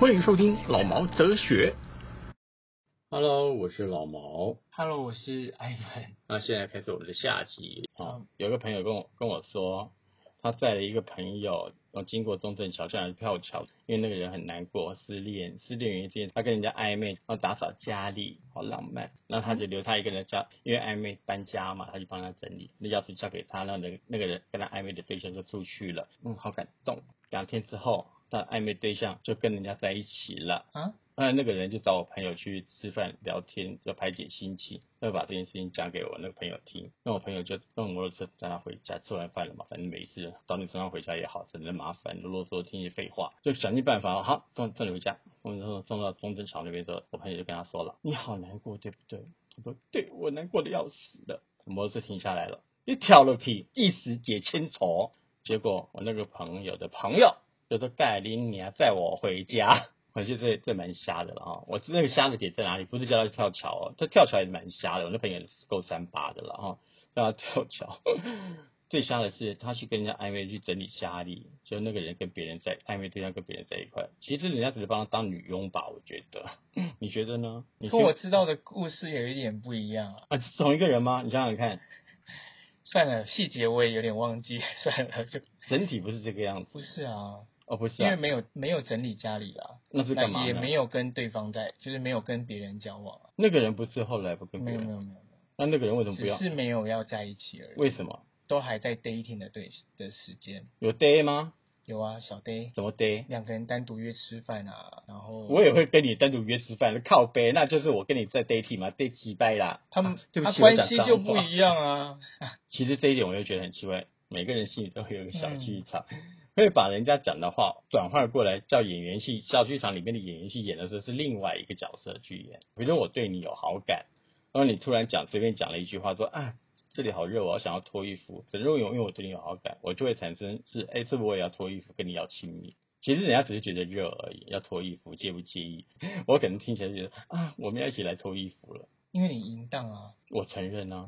欢迎收听老毛哲学。是老毛。Hello，我是艾文。那现在开始我们的下集啊好。有个朋友跟我跟我说，他载了一个朋友，然后经过中正桥下来跳桥，因为那个人很难过，失恋，失恋原因是因为他跟人家暧昧，然后打扫家里，好浪漫。然后他就留他一个人家，因为暧昧搬家嘛，他就帮他整理，那钥匙交给他，那那个那个人跟他暧昧的对象就出去了，嗯，好感动。两天之后，他暧昧对象就跟人家在一起了。啊？那那个人就找我朋友去吃饭聊天，要排解心情，要把这件事情讲给我那个朋友听。那我朋友就用摩托车带他回家，吃完饭了嘛，反正没事，找你车上回家也好，省得麻烦，啰嗦听一些废话，就想尽办法，好送送你回家。送送到中正桥那边之后，我朋友就跟他说了：“你好难过，对不对？”他说：“对，我难过的要死了。”摩托车停下来了，一跳楼梯，一时解千愁。结果我那个朋友的朋友就说：“盖林，你要载我回家。”我觉得这这蛮瞎的了哈。我知道那个瞎的点在哪里，不是叫他去跳桥哦，他跳桥也蛮瞎的。我那朋友也是够三八的了哈，让他跳桥。最瞎的是他去跟人家暧昧去整理家里，就那个人跟别人在暧昧对象跟别人在一块，其实人家只是帮他当女佣吧，我觉得。你觉得呢？你跟我知道的故事有一点不一样啊。啊，是同一个人吗？你想想看，算了，细节我也有点忘记，算了，就整体不是这个样子不是啊，哦，不是、啊，因为没有没有整理家里啦，那那是干嘛？也没有跟对方在，就是没有跟别人交往啊，那个人不是后来不跟别人，没有没有没有，那那个人为什么不要？只是没有要在一起而已，为什么？都还在 dating 的对的时间。有 day 吗？有啊，小 day 怎么 day？两个人单独约吃饭啊，然后我也会跟你单独约吃饭，靠背，那就是我跟你在 dating 嘛，date 几拜啦。他们啊对不起，他关系就不一样啊。其实这一点我就觉得很奇怪，每个人心里都会有个小嗯剧场，会把人家讲的话转换过来，叫演员戏小剧场里面的演员戏演的时候是另外一个角色去演。比如我对你有好感，然后你突然讲随便讲了一句话说啊。这里好热，我要想要脱衣服。只是因为因为我对你有好感，我就会产生是，哎，是不是我也要脱衣服跟你要亲密？其实人家只是觉得热而已，要脱衣服介不介意？我可能听起来觉得啊，我们要一起来脱衣服了。因为你淫荡啊，我承认啊，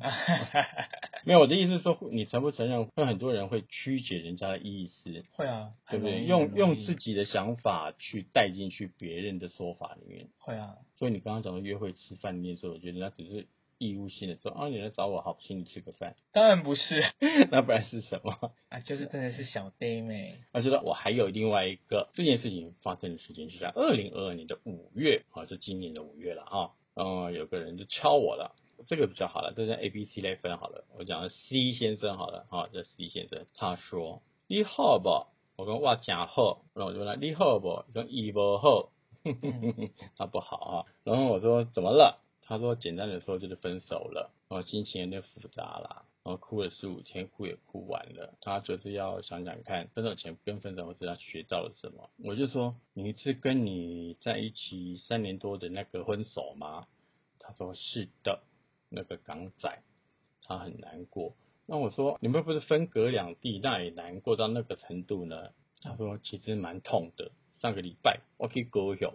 没有我的意思是说，你承不承认，会很多人会曲解人家的意思，会啊，对不对？用用自己的想法去带进去别人的说法里面。会啊，所以你刚刚讲的约会吃饭面的时候，我觉得那只是义务性的说啊，你来找我，好，请你吃个饭，当然不是 那不然是什么？啊，就是真的是小 day 妹，我觉得我还有另外一个这件事情发生的时间是在二零二二年的五月啊，是今年的五月了啊。嗯，有个人就敲我了，这个比较好了，这是 A、B、C 来分好了。我讲 C 先生好了啊，这 C 先生他说你好不？我跟我讲好，然后我就问他你好不？跟伊不好，他不好啊。然后我说怎么了？他说简单的说就是分手了，然后心情有点复杂啦。然后哭了十五天，哭也哭完了。他就是要想想看，分手前跟分手后是他学到了什么。我就说，你是跟你在一起三年多的那个分手吗？他说是的，那个港仔，他很难过。那我说，你们不是分隔两地，那也难过到那个程度呢？他说其实蛮痛的。上个礼拜我去高雄，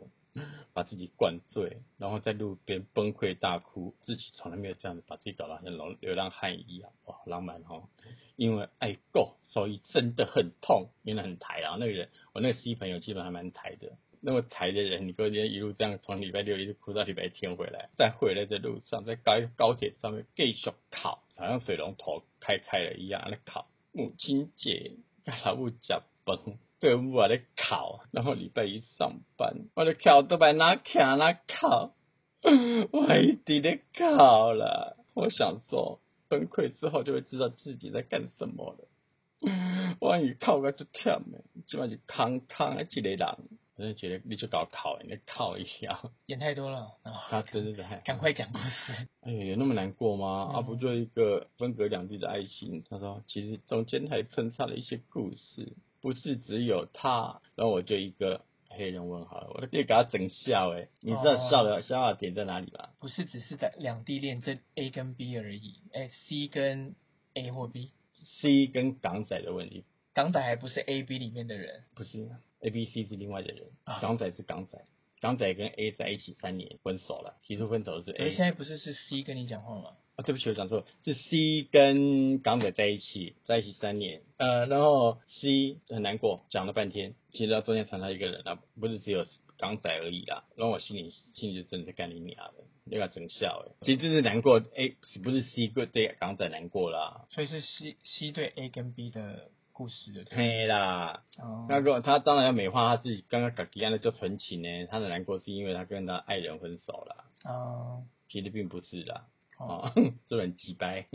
把自己灌醉，然后在路边崩溃大哭，自己从来没有这样子把自己搞得像流流浪汉一样，哇，浪漫哦！因为爱够，所以真的很痛，原来很台啊。那个人，我那个 C 朋友基本上还蛮台的，那么台的人，你跟我今天一路这样从礼拜六一直哭到礼拜天回来，再回来的路上，在高高铁上面继续烤，好像水龙头开开了一样，在烤。母亲节，跟老母吃饭。对，我在考，然后礼拜一上班，我的考都把哪考哪考，我一定得考了。我想说，崩溃之后就会知道自己在干什么了。我一考个就忝的，基本是空空的一个人，我就觉得你就搞考，你考一下，演太多了啊，他真的是还赶快讲故事。哎呀，有那么难过吗？嗯啊，不就一个分隔两地的爱情？他说，其实中间还穿插了一些故事，不是只有他。然后我就一个黑人问号了，我都可以给他整笑哎，你知道哦笑的笑的点在哪里吗？不是只是在两地恋这 A 跟 B 而已，哎，C 跟 A 或 B，C 跟港仔的问题，港仔还不是 A B 里面的人，不是。A B C 是另外的人，啊。港仔是港仔，港仔跟 A 在一起三年分手了，提出分手的是可 A 是现在不是是 C 跟你讲话吗？啊，对不起，我讲错，是 C 跟港仔在一起，在一起三年，呃，然后 C 很难过，讲了半天，其实到中间藏他一个人啊，不是只有港仔而已啦，然后我心里心里就真的干你娘的，那个真笑哎，其实真是难过，A，，不是 C 对对港仔难过啦，所以是 C C 对 A 跟 B 的故事的。嘿啦，哦，那个他当然要美化他自己刚刚搞吉安的叫纯情呢，他的难过是因为他跟他爱人分手了，哦，其实并不是啦，哦，哦，这很鸡掰，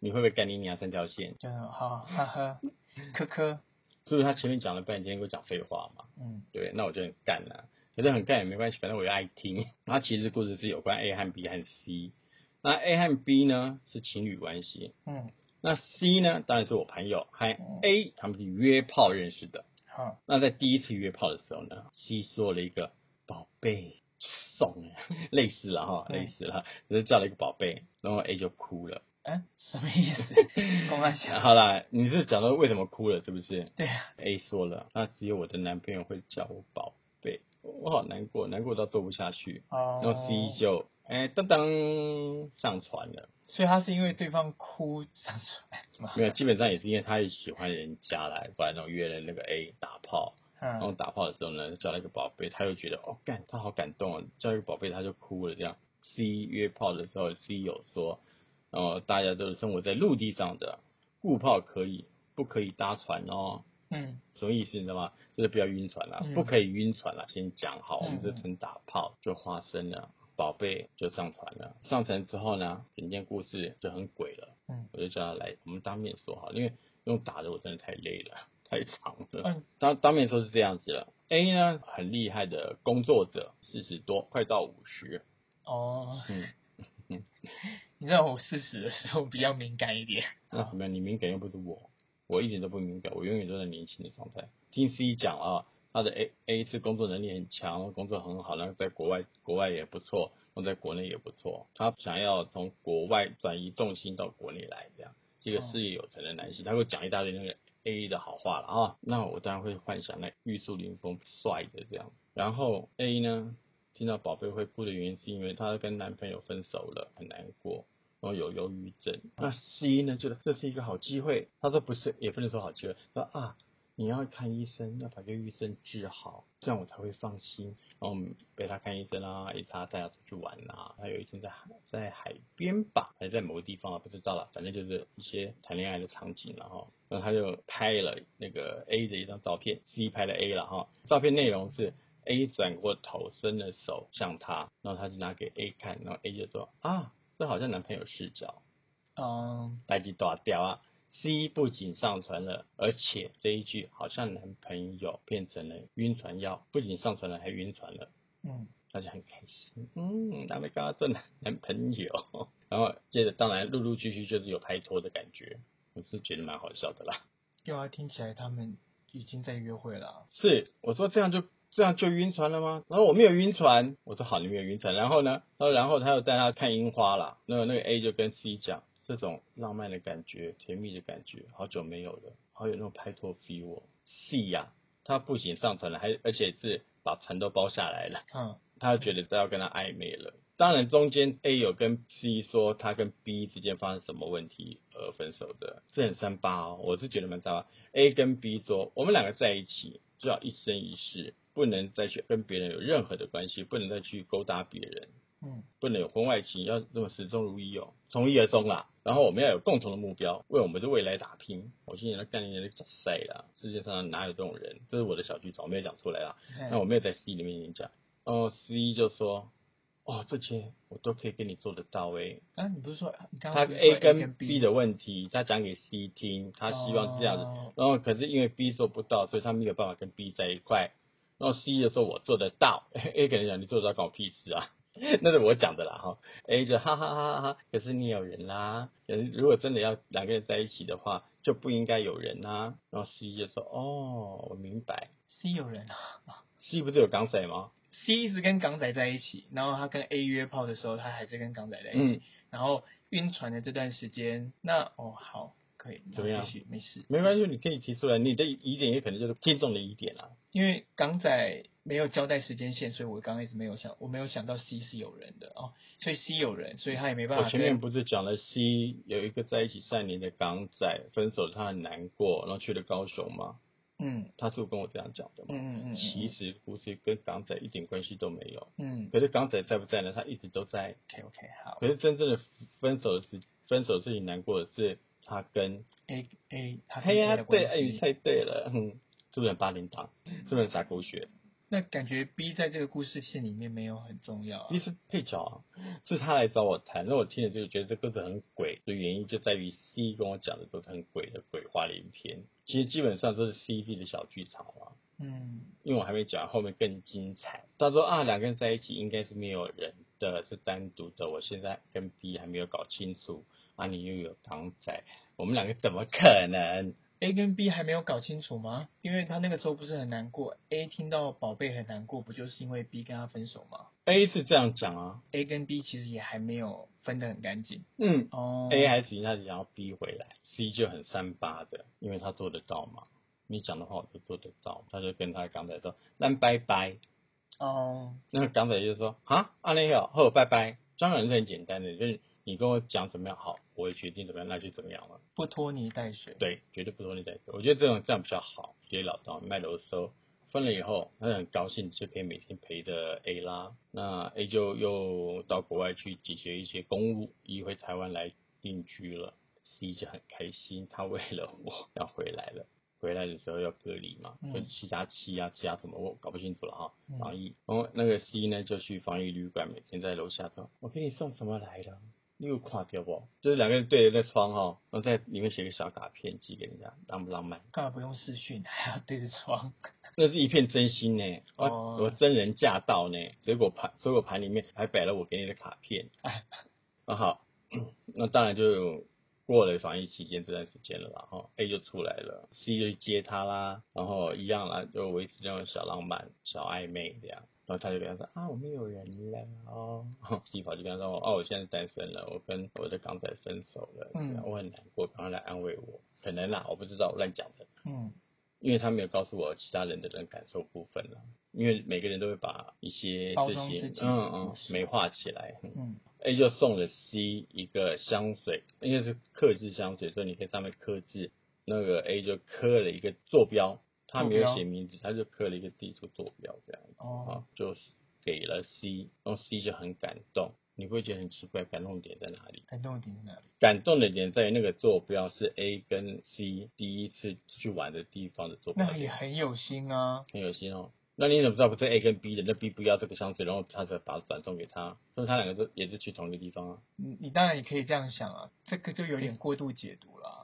你会不会干你娘三条线？就好，哈哈，科科，所以他前面讲了半天，给我讲废话嘛，嗯，对，那我就很干了、可是很干也没关系，反正我又爱听。然后其实故事是有关 A 和 B 和 C，那 A 和 B 呢是情侣关系，嗯，那 C 呢当然是我朋友和 A 他们是约炮认识的。好，那在第一次约炮的时候呢，C 说了一个宝贝送 了，类似了哈，嗯类似了，只是叫了一个宝贝，然后 A 就哭了。嗯，什么意思？跟我讲，好啦，你是讲到为什么哭了是不是？对啊，A 说了，那只有我的男朋友会叫我宝贝，我好难过，难过到做不下去。哦，然后 C 就哎噔噔上船了，所以他是因为对方哭上船？没有，基本上也是因为他也喜欢人家来，不然然后约了那个 A 打炮，然后嗯，打炮的时候呢，叫了一个宝贝，他又觉得哦干，他好感动啊，叫一个宝贝他就哭了这样。C 约炮的时候，C 有说，哦大家都是生活在陆地上的，顾炮可以，不可以搭船哦。嗯，什么意思你知道吗？就是不要晕船啦，嗯不可以晕船啦，先讲好，嗯我们这纯打炮就发生了，宝贝就上船了。上船之后呢，整件故事就很鬼了。嗯，我就叫他来，我们当面说好，因为用打的我真的太累了，太长了。嗯当当面说是这样子了。A 呢，很厉害的工作者，四十多，快到五十。哦，嗯，你知道我四十的时候比较敏感一点，那怎么样？你敏感又不是我，我一点都不敏感，我永远都在年轻的状态。听 C 讲啊，他的 A A 是工作能力很强，工作很好，然后在国外国外也不错，然后在国内也不错。他想要从国外转移重心到国内来，这样是一个事业有成的男性。他会讲一大堆那个 A 的好话了啊，那我当然会幻想那玉树临风帅的这样。然后 A 呢，听到宝贝会哭的原因是因为她跟男朋友分手了，很难过。然后有忧郁症。那 C 呢，觉得这是一个好机会。他说不是，也不能说好机会。说啊，你要看医生，要把忧郁症治好，这样我才会放心。然后我们陪他看医生啊，一他带他出去玩啊。他有一天在海在海边吧，还是在某个地方啊，不知道了。反正就是一些谈恋爱的场景了哈。然后他就拍了那个 A 的一张照片，C 拍了 A 了哈。照片内容是 A 转过头，伸了手向他，然后他就拿给 A 看，然后 A 就说啊。这好像男朋友视角，嗯，来几大掉啊！C 不仅上传了，而且这一句好像男朋友变成了晕船药，不仅上传了，还晕船了，嗯，大家很开心。嗯，他们刚刚做男男朋友，然后接着当然陆陆续续就是有拍拖的感觉，我是觉得蛮好笑的啦。对啊，听起来他们已经在约会了啊、是，我说这样就这样就晕船了吗？然后我没有晕船，我说好，你没有晕船。然后呢，然后然后他又带他看樱花啦。那个那个 A 就跟 C 讲，这种浪漫的感觉、甜蜜的感觉，好久没有了，好有那种拍拖 feel 哦。C 呀、他不仅上船了，还而且是把船都包下来了。嗯，他觉得他要跟他暧昧了。当然，中间 A 有跟 C 说他跟 B 之间发生什么问题而分手的，这很三八哦。我是觉得蛮三八。A 跟 B 说，我们两个在一起就要一生一世，不能再去跟别人有任何的关系，不能再去勾搭别人，嗯，不能有婚外情，要那么始终如一哦，从一而终啦。然后我们要有共同的目标，为我们的未来打拼。我今年的概念的赛啦，世界上哪有这种人？这是我的小剧场，我没有讲出来啦。那我没有在 C 里面讲。哦，C 就说，哦，这些我都可以跟你做得到诶。啊，你不是说他 A 跟跟 B 的问题，他讲给 C 听，他希望是这样子。哦然后可是因为 B 做不到，所以他没有办法跟 B 在一块。然后 C 就说我做得到，A 跟人讲你做得到关我屁事啊，那是我讲的啦哈。A 就哈哈哈哈哈，可是你有人啦，可是如果真的要两个人在一起的话，就不应该有人啦。然后 C 就说哦，我明白。C 有人啊，C 不是有港仔吗？C 一直跟港仔在一起，然后他跟 A 约炮的时候，他还是跟港仔在一起。嗯然后晕船的这段时间，那哦好，可以，怎么样继续没事。没关系，你可以提出来，你的疑点也可能就是听众的疑点啊。因为港仔没有交代时间线，所以我刚刚一直没有想，我没有想到 C 是有人的哦，所以 C 有人，所以他也没办法。我前面不是讲了 C 有一个在一起三年的港仔，分手他很难过，然后去了高雄吗？嗯他是跟我这样讲的嘛？嗯嗯嗯，其实故事跟港仔一点关系都没有。嗯可是港仔在不在呢？他一直都在。，OK OK 好可是真正的分手的是分手自己难过的是他跟，A A 他跟嘿 A 对，关哎，你系。猜对了，嗯，是不是很八零档？是不是很傻狗血？那感觉 B 在这个故事线里面没有很重要、啊其。实配角啊，是他来找我谈，那我听了就觉得这个是很鬼的原因就在于 C 跟我讲的都是很鬼的鬼话连篇，其实基本上都是 C D 的小剧场嘛。嗯因为我还没讲后面更精彩。他说啊，两个人在一起应该是没有人的，是单独的。我现在跟 B 还没有搞清楚，啊，你又有港仔，我们两个怎么可能？，A 跟 B 还没有搞清楚吗？因为他那个时候不是很难过，A 听到宝贝很难过，不就是因为 B 跟他分手吗 A 是这样讲啊，？A 跟 B 其实也还没有分得很干净嗯、哦。a 还是他想要 B 回来，C 就很三八的，因为他做得到嘛。你讲的话我就做得到，他就跟他港仔说，那拜拜。哦，那个港仔就说啊，阿内好，好，拜拜。当然是很简单的，就是你跟我讲怎么样好，我也决定怎么样，那就怎么样了。不拖泥带水。对，绝对不拖泥带水。我觉得这种这样比较好，直截了当，卖楼收。分了以后，他很高兴，就可以每天陪着 A 啦。那 A 就又到国外去解决一些公务，一回台湾来定居了。C 就很开心，他为了我要回来了。回来的时候要隔离嘛，嗯就七加七啊，七加什么我搞不清楚了哈嗯。防疫，然后那个 C 呢就去防疫旅馆，每天在楼下说：“我给你送什么来了？你有看掉不？”就是两个人对着那窗哈，然后在里面写个小卡片寄给人家，浪不浪漫？干嘛不用视讯，还要对着窗？那是一片真心呢，我、哦我真人驾到呢，水果盘水果盘里面还摆了我给你的卡片，啊好，那当然就过了防疫期间这段时间了啦，然后 A 就出来了，C 就去接他啦，然后一样啦，就维持这种小浪漫、小暧昧这样。然后他就跟他说啊，我没有人了哦。C 跑就跟他说哦，我现在单身了，我跟我的港仔分手了，嗯我很难过，赶快来安慰我。可能啦，我不知道，我乱讲的。嗯因为他没有告诉我其他人的人感受部分了，因为每个人都会把一些包事情装自己的嗯嗯美化起来。嗯嗯 A 就送了 C 一个香水，应该是刻字香水，所以你可以上面刻字。那个 A 就刻了一个坐标，他没有写名字，他就刻了一个地图坐标这样子哦啊，就是给了 C，然后 C 就很感动。你不会觉得很奇怪，感动点在哪里？感动的点在哪里？感动的点在于那个坐标是 A 跟 C 第一次去玩的地方的坐标。那也很有心啊。很有心哦。那你怎么知道不是 A 跟 B 的？那 B 不要这个香水，然后他才把它转送给他，所以他两个都也是去同一个地方啊。你你当然也可以这样想啊，这个就有点过度解读了。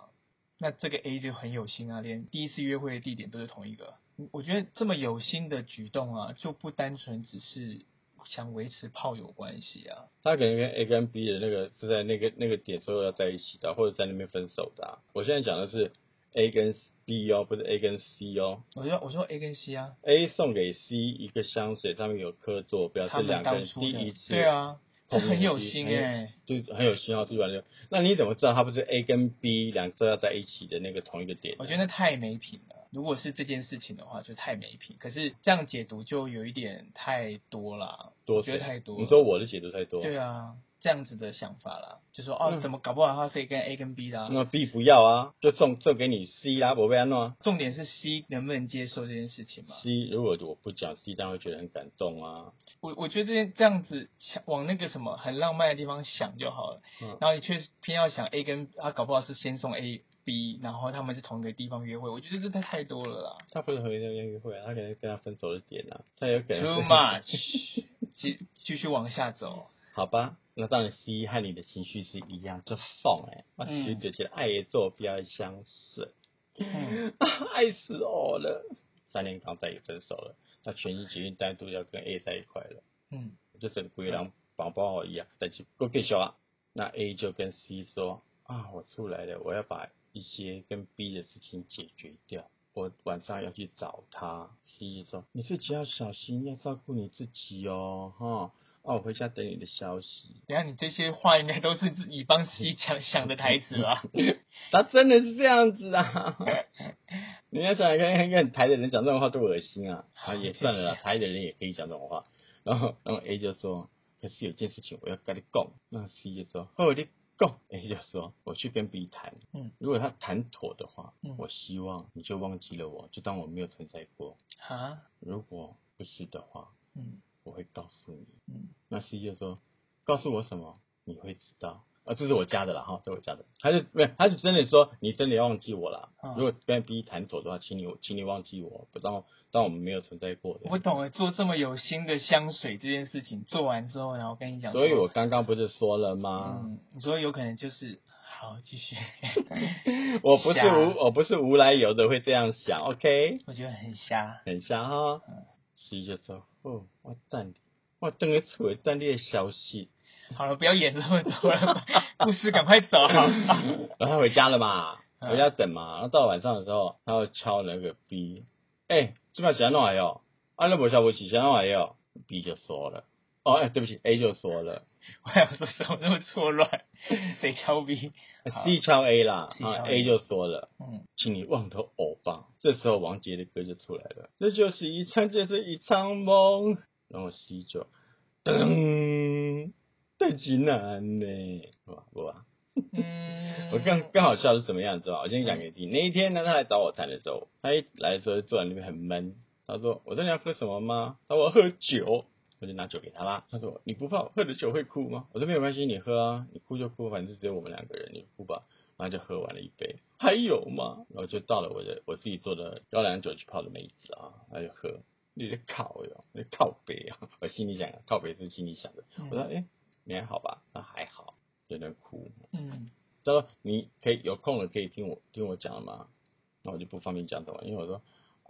那这个 A 就很有心啊，连第一次约会的地点都是同一个。嗯我觉得这么有心的举动啊，就不单纯只是想维持炮友关系啊。他可能跟 A 跟 B 的那个是在那个那个点之后要在一起的，或者在那边分手的、啊。我现在讲的是 A 跟 B 哦，不是 A 跟 C 哦。我说我说 A 跟 C 啊，A 送给 C 一个香水，上面有刻坐标，他们是两个人第一次对啊，这很有心哎、对很有心哦，对吧？那你怎么知道他不是 A 跟 B 两个要在一起的那个同一个点？我觉得太没品了。如果是这件事情的话，就太没品。可是这样解读就有一点太多了，多我觉得太多了。你说我的解读太多，对啊，这样子的想法啦，就说哦，嗯怎么搞不好他是跟 A 跟 B 的、啊？那 B 不要啊，就送送给你 C 啦，我被安诺。重点是 C 能不能接受这件事情嘛？C 如果我不讲 C，当然会觉得很感动啊。我我觉得这件这样子想往那个什么很浪漫的地方想就好了，嗯然后你却偏要想 A 跟他搞不好是先送 A B，然后他们是同一个地方约会，我觉得这太太多了啦他不是和那边约会啊，他可能跟他分手的点啊，他有可能，too much，继继续往下走，好吧，那当然 C 和你的情绪是一样，就送哎、欸，我其实就觉得爱的坐标的香水，嗯 爱死我了。三年刚在也分手了，那全心决定单独要跟 A 在一块了，嗯就是鬼狼宝宝一样，但是不给小啊。那 A 就跟 C 说啊，我出来了，我要把一些跟 B 的事情解决掉。我晚上要去找他。C 就说你自己要小心，要照顾你自己哦，哈。哦，我回家等你的消息。等下你这些话应该都是你帮 C 讲想的台词吧？他真的是这样子啊！你要想想看，看台的人讲这种话多恶心啊！啊，也算了啦，台的人也可以讲这种话。然后，然后 A 就说：“可是有件事情我要跟你讲。”那 C 就说：“好，你讲。”A 就说：“我去跟 B 谈，嗯，如果他谈妥的话，嗯我希望你就忘记了我，就当我没有存在过。啊，如果不是的话，嗯我会告诉你。”嗯那 C 就说：“告诉我什么？你会知道。”啊，这是我加的啦，哈，这是我加的。他就没有，他就真的说，你真的要忘记我了。嗯如果跟 B 谈妥的话，请你，请你忘记我，不当当我们没有存在过的。我懂了，做这么有心的香水这件事情做完之后，然后跟你讲，所以我刚刚不是说了吗？嗯，你说有可能就是好继续，我不是无，我不是无来由的会这样想，OK？我觉得很瞎，很瞎哈嗯。C 就说：“哦，我等你，我等你出来等你的消息。好了，不要演这么多了，故事赶快走。然后他回家了嘛，嗯回家等嘛。然后到晚上的时候，他又敲那个 B，哎、今晚想弄来哟？啊，那不下午起谁弄来哟？B 就说了，哦，哎、对不起，A 就说了 我想说怎么那么错乱？谁敲 B？C 敲 A 啦，C 啊敲 A 就说了。嗯，请你忘头偶吧。这时候王杰的歌就出来了，这就是一场，这是一场梦。然后 C 就噔，太极难呢，是吧？不吧？嗯，我更更好笑是什么样子啊？我先讲给你听。那一天呢，他来找我谈的时候，他一来的时候坐在那边很闷。他说：“我说你要喝什么吗？”他说：“我喝酒。”我就拿酒给他啦。他说：“你不怕我喝了酒会哭吗？”我说：“没有关系，你喝啊，你哭就哭，反正只有我们两个人，你哭吧。”然后就喝完了一杯，还有吗？然后就到了我的我自己做的高粱酒去泡的梅子啊，他就喝，你在靠哟，你在靠背啊！我心里想，靠背是心里想的。嗯我说：“哎、你还好吧？”他还好，有点哭。嗯他说你可以有空了可以听我听我讲吗？那我就不方便讲什么，因为我说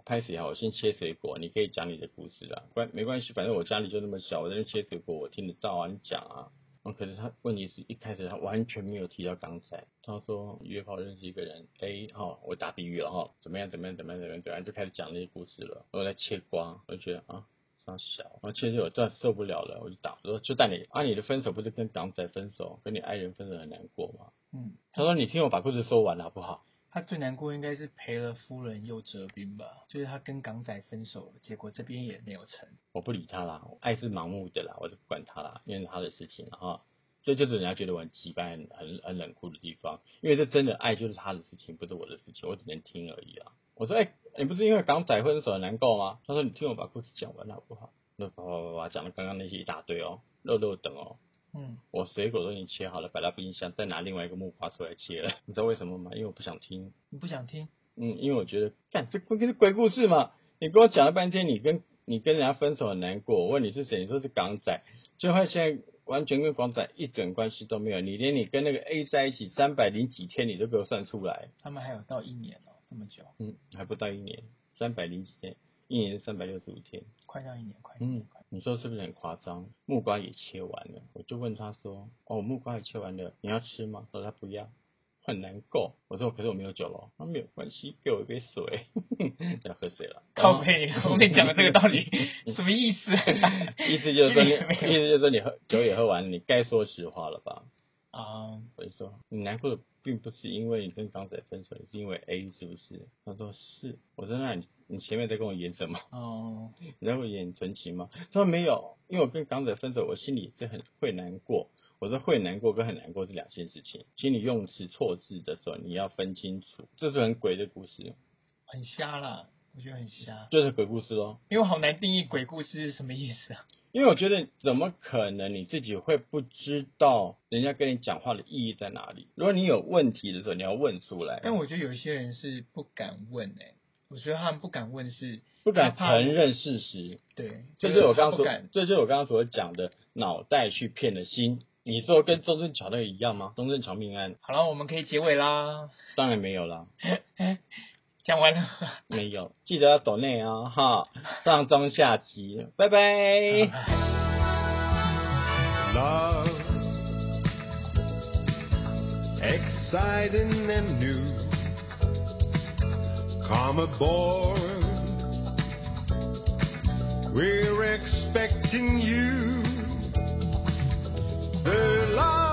拍谁好？我先切水果，你可以讲你的故事啦，关没关系，反正我家里就那么小，我在那切水果，我听得到啊，你讲啊。嗯，可是他问题是一开始他完全没有提到刚才，他说约炮认识一个人 A 哈、我打比喻了哈、怎么样怎么样怎么样怎么样怎么样，就开始讲那些故事了，我在切瓜，我就觉得啊。上小，然后确实我真的受不了了，我就打，我说就带你啊，你的分手不是跟港仔分手，跟你爱人分手很难过吗？嗯，他说：“你听我把故事说完好不好他最难过应该是赔了夫人又折兵吧，就是他跟港仔分手了，结果这边也没有成。？”我不理他啦，爱是盲目的啦，我就不管他啦，因为他的事情了哈。这就是人家觉得我很奇怪、很很冷酷的地方，因为这真的爱就是他的事情，不是我的事情，我只能听而已啊。我说：“哎、你不是因为港仔分手很难过吗？”他说：“你听我把故事讲完好不好？”那叭叭叭叭讲了刚刚那些一大堆哦，肉肉等哦，嗯，我水果都已经切好了，摆到冰箱，再拿另外一个木瓜出来切了。你知道为什么吗？因为我不想听。你不想听？嗯，因为我觉得，干这不就是鬼故事嘛？你跟我讲了半天，你跟你跟人家分手很难过，我问你是谁，你说是港仔，最后现在完全跟港仔一点关系都没有，你连你跟那个 A 在一起三百零几天，你都给我算出来，他们还有到一年了，这么久，嗯，还不到一年，三百零几天，一年三百六十五天，快到一年，快到一年，你说是不是很夸张？木瓜也切完了，我就问他说，哦，木瓜也切完了，你要吃吗？他说他不要。很难过，我说可是我没有酒了，他没有关系，给我一杯水，要喝水了。靠背，我跟你讲的这个道理什么意思？意思就是说你，意思就是说你喝酒也喝完了，你该说实话了吧？啊，我就说你难过的并不是因为你跟港仔分手，是因为 A 是不是？他说是。我说那你你前面在跟我演什么？哦，你在跟我演纯情吗？他说没有，因为我跟港仔分手，我心里是很会难过。我说会难过跟很难过是两件事情，请你用词错字的时候你要分清楚，这是很鬼的故事，很瞎啦，我觉得很瞎，就是鬼故事咯。因为我好难定义鬼故事是什么意思啊。因为我觉得怎么可能你自己会不知道人家跟你讲话的意义在哪里？如果你有问题的时候，你要问出来，但我觉得有一些人是不敢问诶、我觉得他们不敢问是不敢承认事实。对，这就是我刚刚说，，这就是我刚刚所讲的脑袋去骗了心。你做跟中正桥那个一样吗？中正桥命案好了，我们可以结尾啦，当然没有啦，讲完了。没有，记得要抖内哦哈，上中下集，拜拜。Love, exciting and new. Come aboard. We're expecting you. The love